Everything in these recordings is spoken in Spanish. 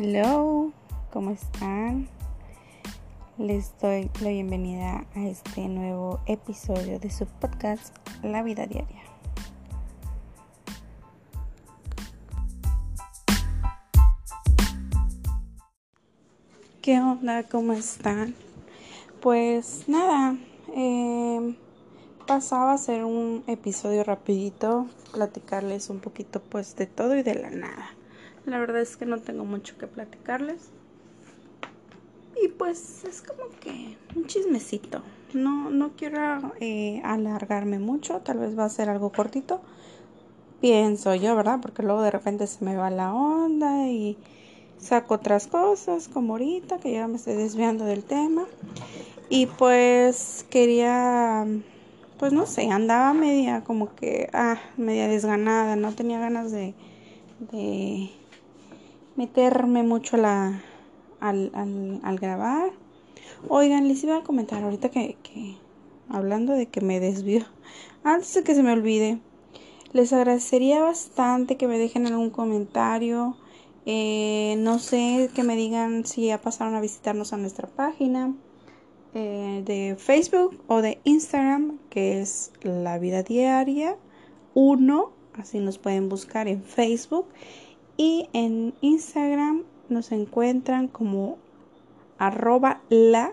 Hello, ¿cómo están? Les doy la bienvenida a este nuevo episodio de su podcast La vida diaria. ¿Qué onda? ¿Cómo están? Pues nada, eh, pasaba a hacer un episodio rapidito, platicarles un poquito pues de todo y de la nada. La verdad es que no tengo mucho que platicarles. Y pues es como que un chismecito. No, no quiero eh, alargarme mucho. Tal vez va a ser algo cortito. Pienso yo, ¿verdad? Porque luego de repente se me va la onda y saco otras cosas como ahorita que ya me estoy desviando del tema. Y pues quería, pues no sé, andaba media como que, ah, media desganada. No tenía ganas de, de meterme mucho la, al, al, grabar. Oigan, les iba a comentar ahorita que, que hablando de que me desvío, antes de que se me olvide, les agradecería bastante que me dejen algún comentario. Eh, no sé, que me digan si ya pasaron a visitarnos a nuestra página eh, de Facebook o de Instagram, que es La Vida Diaria 1. Así nos pueden buscar en Facebook. Y en Instagram nos encuentran como arroba la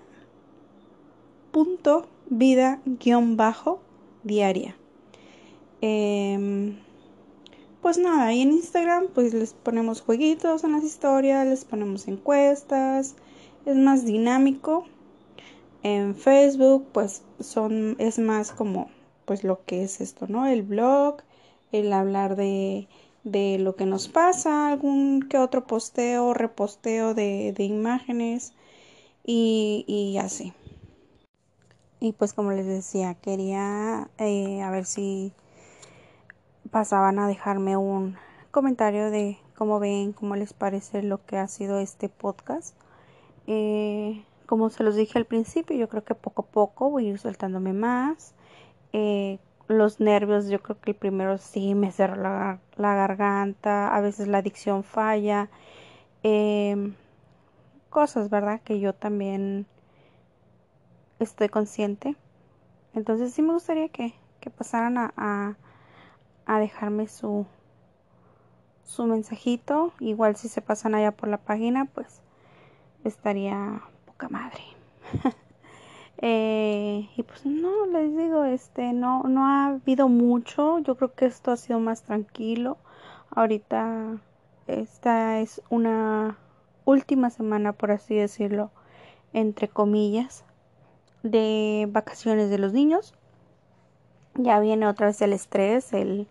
punto vida guion bajo diaria. Em, pues nada, y en Instagram pues les ponemos jueguitos en las historias, les ponemos encuestas, es más dinámico. En Facebook pues son, es más como pues lo que es esto, ¿no? El blog, el hablar de de lo que nos pasa, algún que otro posteo, reposteo de, de imágenes y, y, así. Y pues como les decía, quería eh, a ver si pasaban a dejarme un comentario de cómo ven, cómo les parece lo que ha sido este podcast. Eh, como se los dije al principio, yo creo que poco a poco voy a ir soltándome más. Eh, los nervios, yo creo que el primero sí me cerró la, garganta, a veces la adicción falla, em, cosas, ¿verdad? Que yo también estoy consciente. Entonces sí me gustaría que, que pasaran a, a, dejarme su, su mensajito. Igual si se pasan allá por la página, pues estaría poca madre. Eh, y pues no, les digo, este, no, no ha habido mucho. Yo creo que esto ha sido más tranquilo. Ahorita esta es una última semana, por así decirlo, entre comillas, de vacaciones de los niños. Ya viene otra vez el estrés, el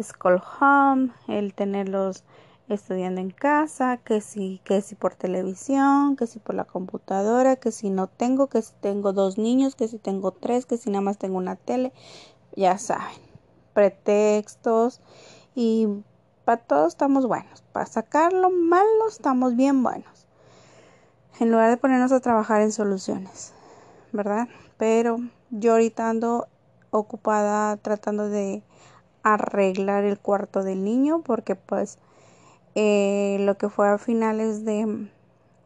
school home, el tenerlos estudiando en casa, que si, que si por televisión, que si por la computadora, que si no tengo, que si tengo dos niños, que si tengo tres, que si nada más tengo una tele, ya saben, pretextos y para todos estamos buenos, para sacar lo malo estamos bien buenos, en lugar de ponernos a trabajar en soluciones, ¿verdad? Pero yo ahorita ando ocupada tratando de arreglar el cuarto del niño porque pues eh, lo que fue a finales de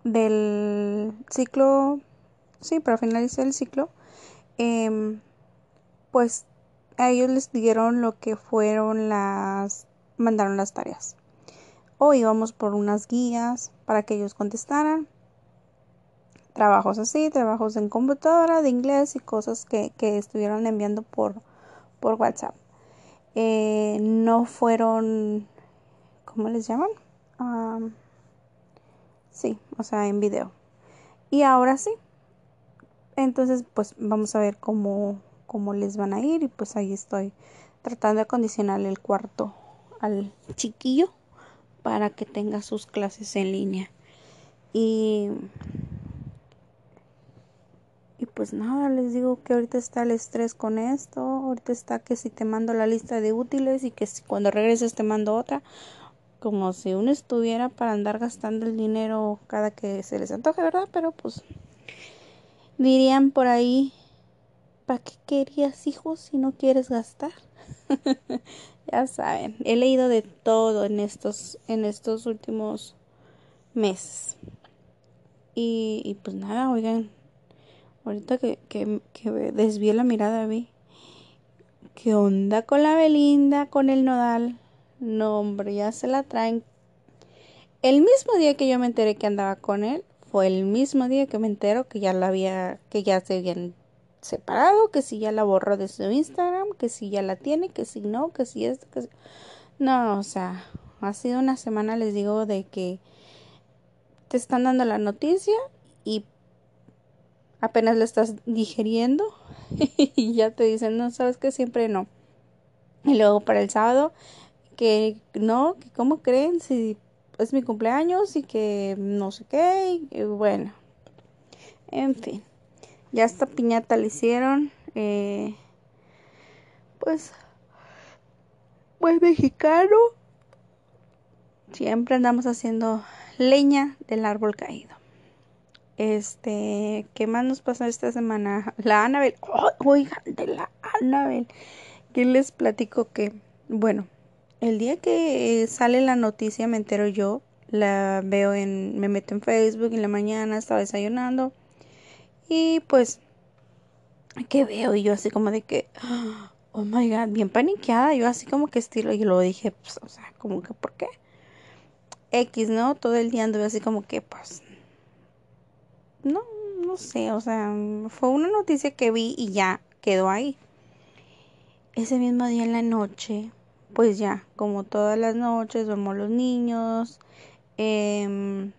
del ciclo sí para finalizar el ciclo em, pues a ellos les dieron lo que fueron las mandaron las tareas. O íbamos por unas guías para que ellos contestaran. Trabajos así trabajos en computadora de inglés y cosas que, estuvieron enviando por por whatsapp. Eh, no fueron ¿cómo les llaman? sí, o sea, en video. Y ahora sí. Entonces, pues vamos a ver cómo, cómo les van a ir. Y pues ahí estoy tratando de acondicionarle el cuarto al chiquillo para que tenga sus clases en línea. Y, y pues nada, les digo que ahorita está el estrés con esto. Ahorita está que si te mando la lista de útiles y que si cuando regreses te mando otra como si uno estuviera para andar gastando el dinero cada que se les antoje, ¿verdad? Pero pues dirían por ahí, ¿para qué querías hijos si no quieres gastar? ya saben, he leído de todo en estos en estos últimos meses. Y, pues nada, oigan, ahorita que, que, que desvié la mirada, vi. ¿Qué onda con la Belinda, con el nodal? No, hombre, ya se la traen. El mismo día que yo me enteré que andaba con él, fue el mismo día que me entero que ya la había, que ya se habían separado, que si ya la borró de su Instagram, que si ya la tiene, que si no, que si esto, que si... No, o sea, ha sido una semana, les digo, de que te están dando la noticia y apenas la estás digeriendo y ya te dicen, no, sabes que siempre no. Y luego para el sábado, que no, que cómo creen si es mi cumpleaños y que no sé qué, y bueno, en fin, ya esta piñata le hicieron, eh, pues, pues mexicano, siempre andamos haciendo leña del árbol caído. Este, ¿qué más nos pasó esta semana? La Anabel, oh, oigan, de la Anabel, que les platico que, bueno, el día que sale la noticia me entero yo, la veo en, me meto en Facebook en la mañana, estaba desayunando y pues, ¿qué veo? Y yo así como de que, oh my god, bien paniqueada, yo así como que estilo, y luego dije, pues, o sea, como que, ¿por qué? X, ¿no? Todo el día anduve así como que, pues, no, no sé, o sea, fue una noticia que vi y ya quedó ahí. Ese mismo día en la noche, pues ya, como todas las noches, duermo los niños. Em,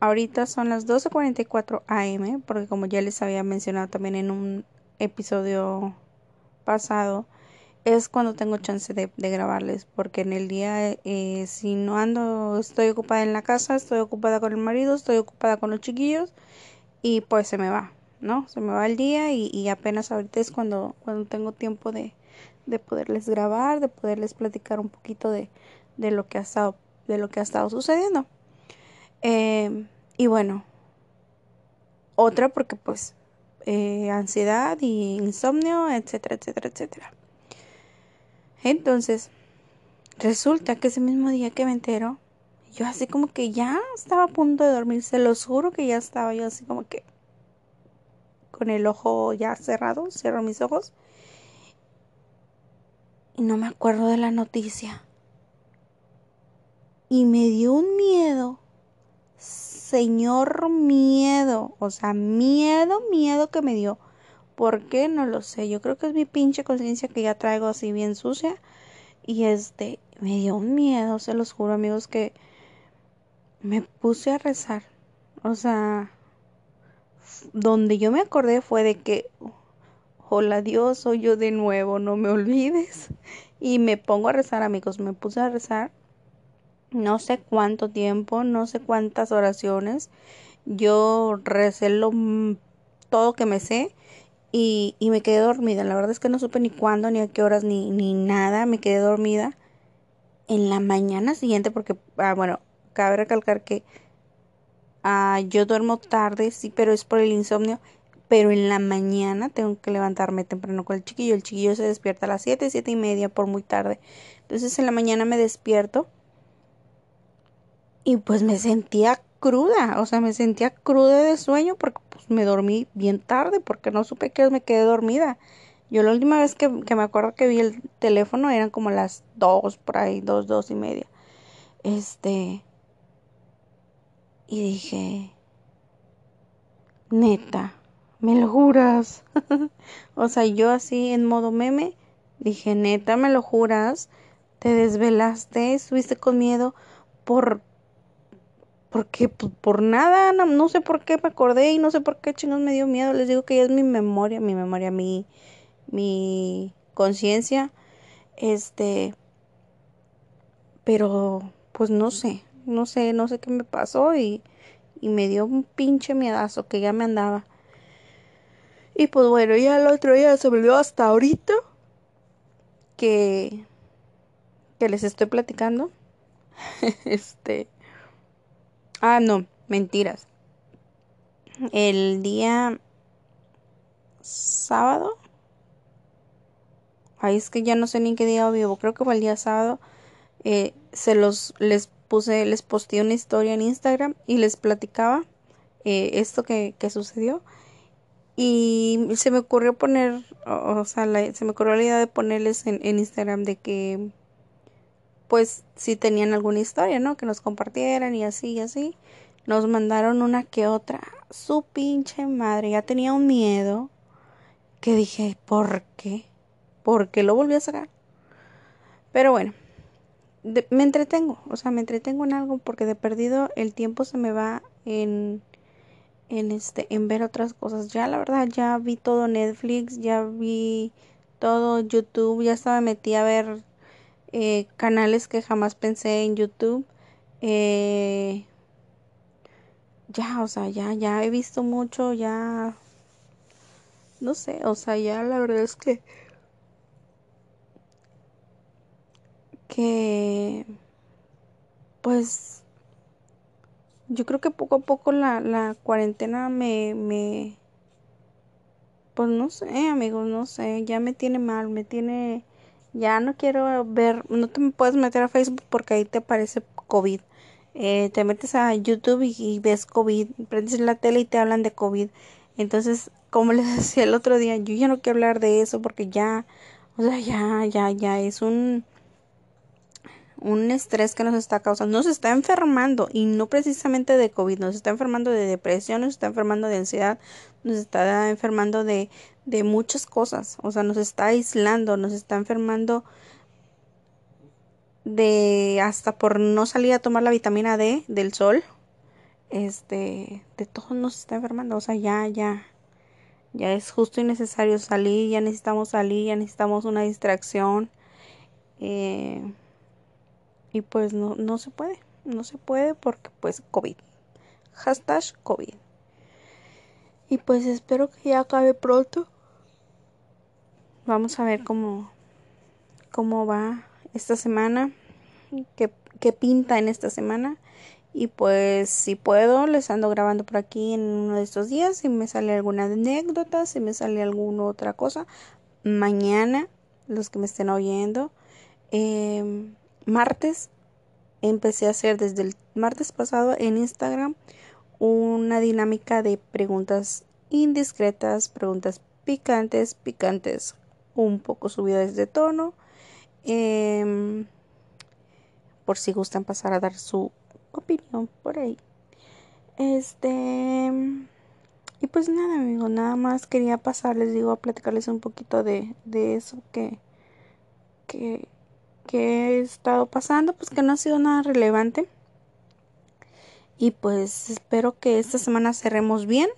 ahorita son las 12.44 am, porque como ya les había mencionado también en un episodio pasado, es cuando tengo chance de, grabarles, porque en el día, eh, si no ando, estoy ocupada en la casa, estoy ocupada con el marido, estoy ocupada con los chiquillos y pues se me va, ¿no? Se me va el día y, apenas ahorita es cuando, cuando tengo tiempo de, de poderles grabar, de poderles platicar un poquito de, de lo que ha estado, de lo que ha estado sucediendo. Em, y bueno, otra porque pues eh, ansiedad y insomnio, etcétera, etcétera, etcétera. Entonces, resulta que ese mismo día que me entero, yo así como que ya estaba a punto de dormir, se los juro que ya estaba yo así como que con el ojo ya cerrado, cierro mis ojos y no me acuerdo de la noticia. Y me dio un miedo, señor miedo, o sea, miedo, miedo que me dio. ¿Por qué? No lo sé. Yo creo que es mi pinche conciencia que ya traigo así bien sucia. Y este, me dio un miedo, se los juro amigos, que me puse a rezar. O sea, donde yo me acordé fue de que, hola Dios, soy yo de nuevo, no me olvides. Y me pongo a rezar amigos, me puse a rezar. No sé cuánto tiempo, no sé cuántas oraciones. Yo recé lo, todo que me sé y, y, me quedé dormida. La verdad es que no supe ni cuándo, ni a qué horas, ni, ni nada. Me quedé dormida en la mañana siguiente porque, ah, bueno, cabe recalcar que ah, yo duermo tarde, sí, pero es por el insomnio. Pero en la mañana tengo que levantarme temprano con el chiquillo. El chiquillo se despierta a las 7, siete y media por muy tarde. Entonces en la mañana me despierto y pues me sentía cruda, o sea, me sentía cruda de sueño porque pues, me dormí bien tarde porque no supe que me quedé dormida. Yo la última vez que, me acuerdo que vi el teléfono eran como las dos, por ahí, dos, dos y media. Este. Y dije, neta, ¿me lo juras? o sea, yo así en modo meme, dije, neta, ¿me lo juras? ¿Te desvelaste? ¿Estuviste con miedo por porque pues, por nada, no, sé por qué me acordé y no sé por qué chingos me dio miedo. Les digo que ya es mi memoria, mi memoria, mi, mi conciencia. Este, pero pues no sé, no sé, no sé qué me pasó y, y me dio un pinche miedazo que ya me andaba. Y pues bueno, ya el otro día se dio hasta ahorita que, que les estoy platicando. este, Ah, no, mentiras. El día sábado. Ay, es que ya no sé ni qué día vivo. Creo que fue el día sábado. eh, se los les puse, les posteé una historia en Instagram y les platicaba eh, esto que, que, sucedió. Y se me ocurrió poner, o, sea, se me ocurrió la idea de ponerles en, en, Instagram de que, pues, si tenían alguna historia, ¿no? Que nos compartieran y así y así. Nos mandaron una que otra. Su pinche madre, ya tenía un miedo que dije, ¿por qué? ¿Por qué lo volví a sacar? Pero bueno, me entretengo, o sea, me entretengo en algo porque de perdido el tiempo se me va en en este en ver otras cosas. Ya la verdad ya vi todo Netflix, ya vi todo YouTube, ya estaba metida a ver eh, canales que jamás pensé en YouTube. Eh, ya, o sea, ya ya he visto mucho, ya no sé, o sea, ya la verdad es que que pues yo creo que poco a poco la, la cuarentena me, me pues no sé amigos no sé ya me tiene mal me tiene ya no quiero ver no te puedes meter a Facebook porque ahí te aparece COVID. Eh, te metes a YouTube y, y, ves COVID prendes la tele y te hablan de COVID. Entonces como les decía el otro día yo ya no quiero hablar de eso porque ya o sea ya ya ya es un un estrés que nos está causando, nos está enfermando y no precisamente de COVID, nos está enfermando de depresión, nos está enfermando de ansiedad, nos está enfermando de, de muchas cosas, o sea, nos está aislando, nos está enfermando de hasta por no salir a tomar la vitamina D del sol, este, de todo nos está enfermando, o sea, ya, ya, ya es justo y necesario salir, ya necesitamos salir, ya necesitamos una distracción, eh, y pues no, no se puede, no se puede porque pues COVID. Hashtag COVID. Y pues espero que ya acabe pronto. Vamos a ver cómo, cómo va esta semana, qué, qué pinta en esta semana. Y pues si puedo, les ando grabando por aquí en uno de estos días. Si me sale alguna anécdota, si me sale alguna otra cosa. Mañana, los que me estén oyendo. Eh, martes empecé a hacer desde el martes pasado en Instagram una dinámica de preguntas indiscretas, preguntas picantes, picantes, un poco subidas de tono. Em, por si gustan pasar a dar su opinión por ahí. Este. Y pues nada, amigo, nada más quería pasar, les digo, a platicarles un poquito de, de eso que, que, que he estado pasando, pues que no ha sido nada relevante. Y pues espero que esta semana cerremos bien.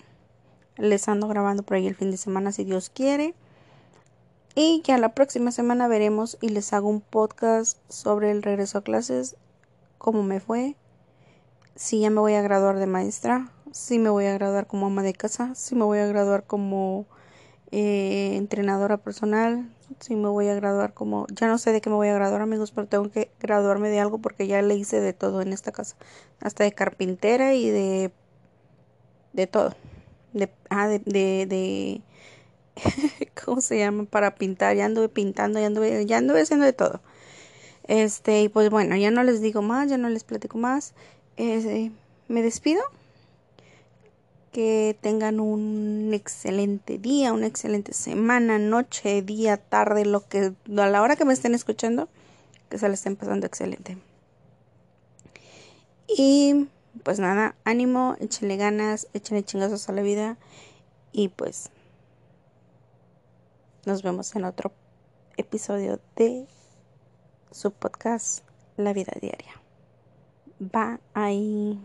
Les ando grabando por ahí el fin de semana si Dios quiere. Y ya la próxima semana veremos y les hago un podcast sobre el regreso a clases, cómo me fue, si ya me voy a graduar de maestra, si me voy a graduar como ama de casa, si me voy a graduar como eh, entrenadora personal, si me voy a graduar como, ya no sé de qué me voy a graduar amigos, pero tengo que graduarme de algo porque ya le hice de todo en esta casa, hasta de carpintera y de, de todo, de, ah, de, de, ¿cómo se llama? Para pintar, ya anduve pintando, ya anduve, ya anduve haciendo de todo. Este, y pues bueno, ya no les digo más, ya no les platico más. Eh, me despido que tengan un excelente día, una excelente semana, noche, día, tarde, lo que a la hora que me estén escuchando, que se les estén pasando excelente. Y pues nada, ánimo, échenle ganas, échenle chingazos a la vida y pues nos vemos en otro episodio de su podcast La vida diaria. Bye.